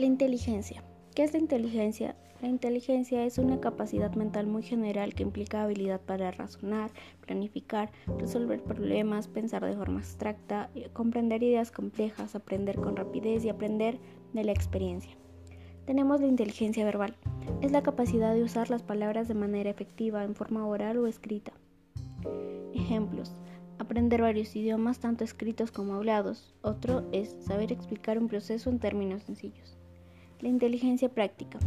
La inteligencia. ¿Qué es la inteligencia? La inteligencia es una capacidad mental muy general que implica habilidad para razonar, planificar, resolver problemas, pensar de forma abstracta, comprender ideas complejas, aprender con rapidez y aprender de la experiencia. Tenemos la inteligencia verbal. Es la capacidad de usar las palabras de manera efectiva en forma oral o escrita. Ejemplos. Aprender varios idiomas, tanto escritos como hablados. Otro es saber explicar un proceso en términos sencillos. La inteligencia práctica.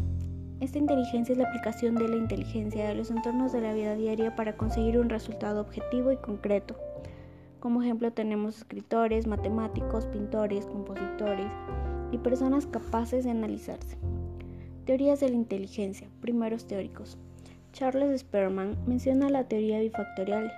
Esta inteligencia es la aplicación de la inteligencia a los entornos de la vida diaria para conseguir un resultado objetivo y concreto. Como ejemplo tenemos escritores, matemáticos, pintores, compositores y personas capaces de analizarse. Teorías de la inteligencia. Primeros teóricos. Charles Sperman menciona la teoría bifactorial,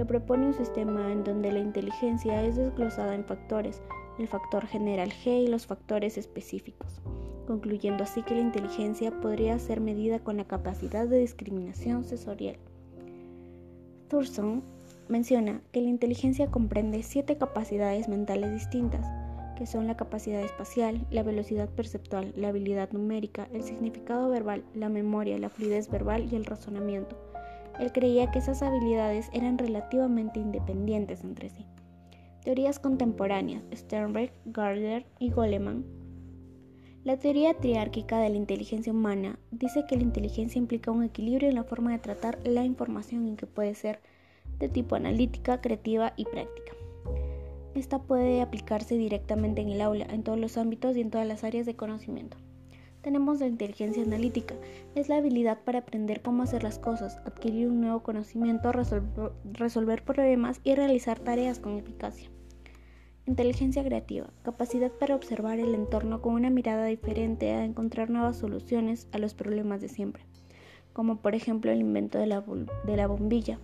que propone un sistema en donde la inteligencia es desglosada en factores, el factor general G y los factores específicos concluyendo así que la inteligencia podría ser medida con la capacidad de discriminación sensorial. Thurston menciona que la inteligencia comprende siete capacidades mentales distintas, que son la capacidad espacial, la velocidad perceptual, la habilidad numérica, el significado verbal, la memoria, la fluidez verbal y el razonamiento. Él creía que esas habilidades eran relativamente independientes entre sí. Teorías contemporáneas, Sternberg, Gardner y Goleman la teoría triárquica de la inteligencia humana dice que la inteligencia implica un equilibrio en la forma de tratar la información en que puede ser de tipo analítica, creativa y práctica. Esta puede aplicarse directamente en el aula, en todos los ámbitos y en todas las áreas de conocimiento. Tenemos la inteligencia analítica, es la habilidad para aprender cómo hacer las cosas, adquirir un nuevo conocimiento, resolver problemas y realizar tareas con eficacia. Inteligencia creativa, capacidad para observar el entorno con una mirada diferente a encontrar nuevas soluciones a los problemas de siempre, como por ejemplo el invento de la, de la bombilla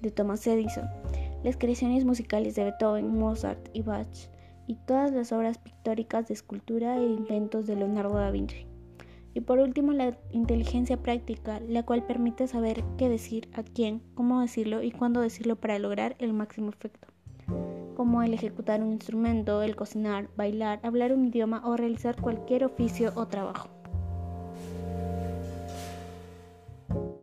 de Thomas Edison, las creaciones musicales de Beethoven, Mozart y Bach, y todas las obras pictóricas de escultura e inventos de Leonardo da Vinci. Y por último, la inteligencia práctica, la cual permite saber qué decir, a quién, cómo decirlo y cuándo decirlo para lograr el máximo efecto como el ejecutar un instrumento, el cocinar, bailar, hablar un idioma o realizar cualquier oficio o trabajo.